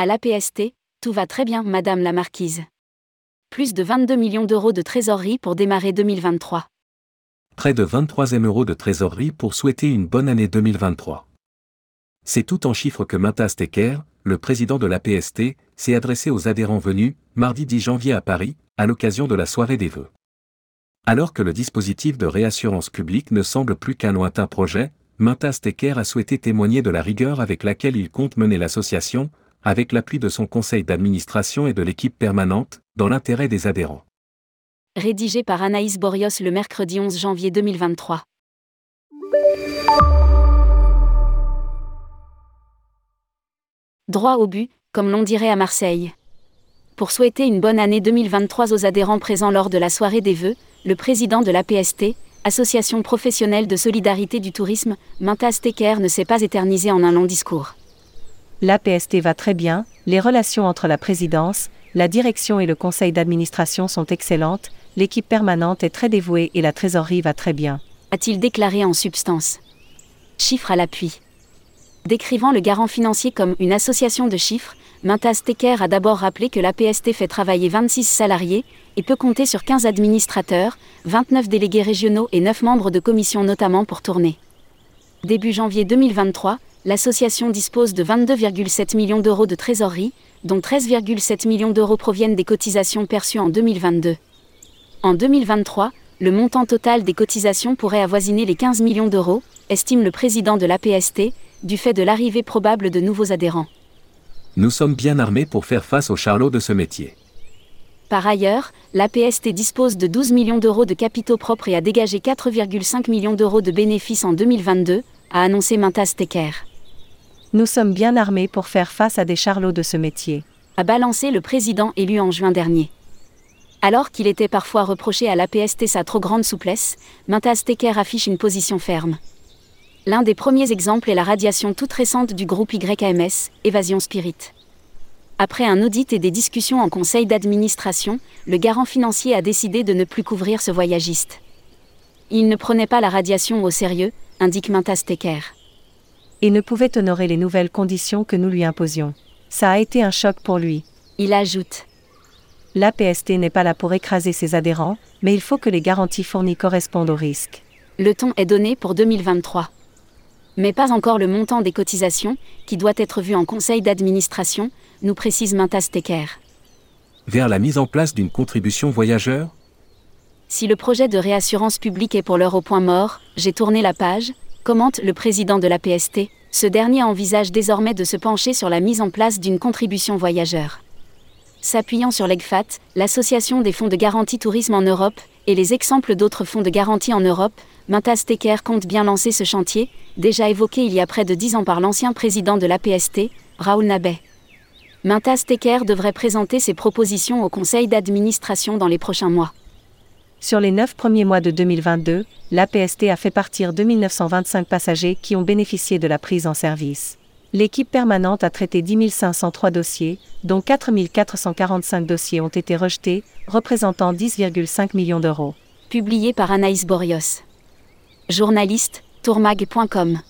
À l'APST, tout va très bien, Madame la Marquise. Plus de 22 millions d'euros de trésorerie pour démarrer 2023. Près de 23 euros de trésorerie pour souhaiter une bonne année 2023. C'est tout en chiffres que Matas Tecker, le président de l'APST, s'est adressé aux adhérents venus, mardi 10 janvier à Paris, à l'occasion de la soirée des vœux. Alors que le dispositif de réassurance publique ne semble plus qu'un lointain projet, Mintas Tecker a souhaité témoigner de la rigueur avec laquelle il compte mener l'association, avec l'appui de son conseil d'administration et de l'équipe permanente, dans l'intérêt des adhérents. Rédigé par Anaïs Borios le mercredi 11 janvier 2023. Droit au but, comme l'on dirait à Marseille. Pour souhaiter une bonne année 2023 aux adhérents présents lors de la soirée des vœux, le président de l'APST, Association professionnelle de solidarité du tourisme, Mintas Tecker ne s'est pas éternisé en un long discours. L'APST va très bien, les relations entre la présidence, la direction et le conseil d'administration sont excellentes, l'équipe permanente est très dévouée et la trésorerie va très bien. A-t-il déclaré en substance? Chiffres à l'appui. Décrivant le garant financier comme une association de chiffres, Mintas Tecker a d'abord rappelé que l'APST fait travailler 26 salariés et peut compter sur 15 administrateurs, 29 délégués régionaux et 9 membres de commission notamment pour tourner. Début janvier 2023, l'association dispose de 22,7 millions d'euros de trésorerie, dont 13,7 millions d'euros proviennent des cotisations perçues en 2022. En 2023, le montant total des cotisations pourrait avoisiner les 15 millions d'euros, estime le président de l'APST, du fait de l'arrivée probable de nouveaux adhérents. Nous sommes bien armés pour faire face aux charlots de ce métier. Par ailleurs, l'APST dispose de 12 millions d'euros de capitaux propres et a dégagé 4,5 millions d'euros de bénéfices en 2022, a annoncé Mintas Tecker. Nous sommes bien armés pour faire face à des charlots de ce métier. A balancé le président élu en juin dernier. Alors qu'il était parfois reproché à l'APST sa trop grande souplesse, Mintas Tecker affiche une position ferme. L'un des premiers exemples est la radiation toute récente du groupe YAMS, Évasion Spirit. Après un audit et des discussions en conseil d'administration, le garant financier a décidé de ne plus couvrir ce voyagiste. Il ne prenait pas la radiation au sérieux, indique Mintas Tecker. Et ne pouvait honorer les nouvelles conditions que nous lui imposions. Ça a été un choc pour lui. Il ajoute. L'APST n'est pas là pour écraser ses adhérents, mais il faut que les garanties fournies correspondent au risque. Le ton est donné pour 2023 mais pas encore le montant des cotisations, qui doit être vu en conseil d'administration, nous précise Mintas Tecker. Vers la mise en place d'une contribution voyageur? Si le projet de réassurance publique est pour l'heure au point mort, j'ai tourné la page, commente le président de la PST, ce dernier envisage désormais de se pencher sur la mise en place d'une contribution voyageur. S'appuyant sur l'EGFAT, l'Association des fonds de garantie tourisme en Europe, et les exemples d'autres fonds de garantie en Europe, Mintas Tecker compte bien lancer ce chantier, déjà évoqué il y a près de dix ans par l'ancien président de l'APST, Raoul Nabet. Mintas Tecker devrait présenter ses propositions au conseil d'administration dans les prochains mois. Sur les neuf premiers mois de 2022, l'APST a fait partir 2925 passagers qui ont bénéficié de la prise en service. L'équipe permanente a traité 10 503 dossiers, dont 4 445 dossiers ont été rejetés, représentant 10,5 millions d'euros. Publié par Anaïs Borios. Journaliste, tourmag.com.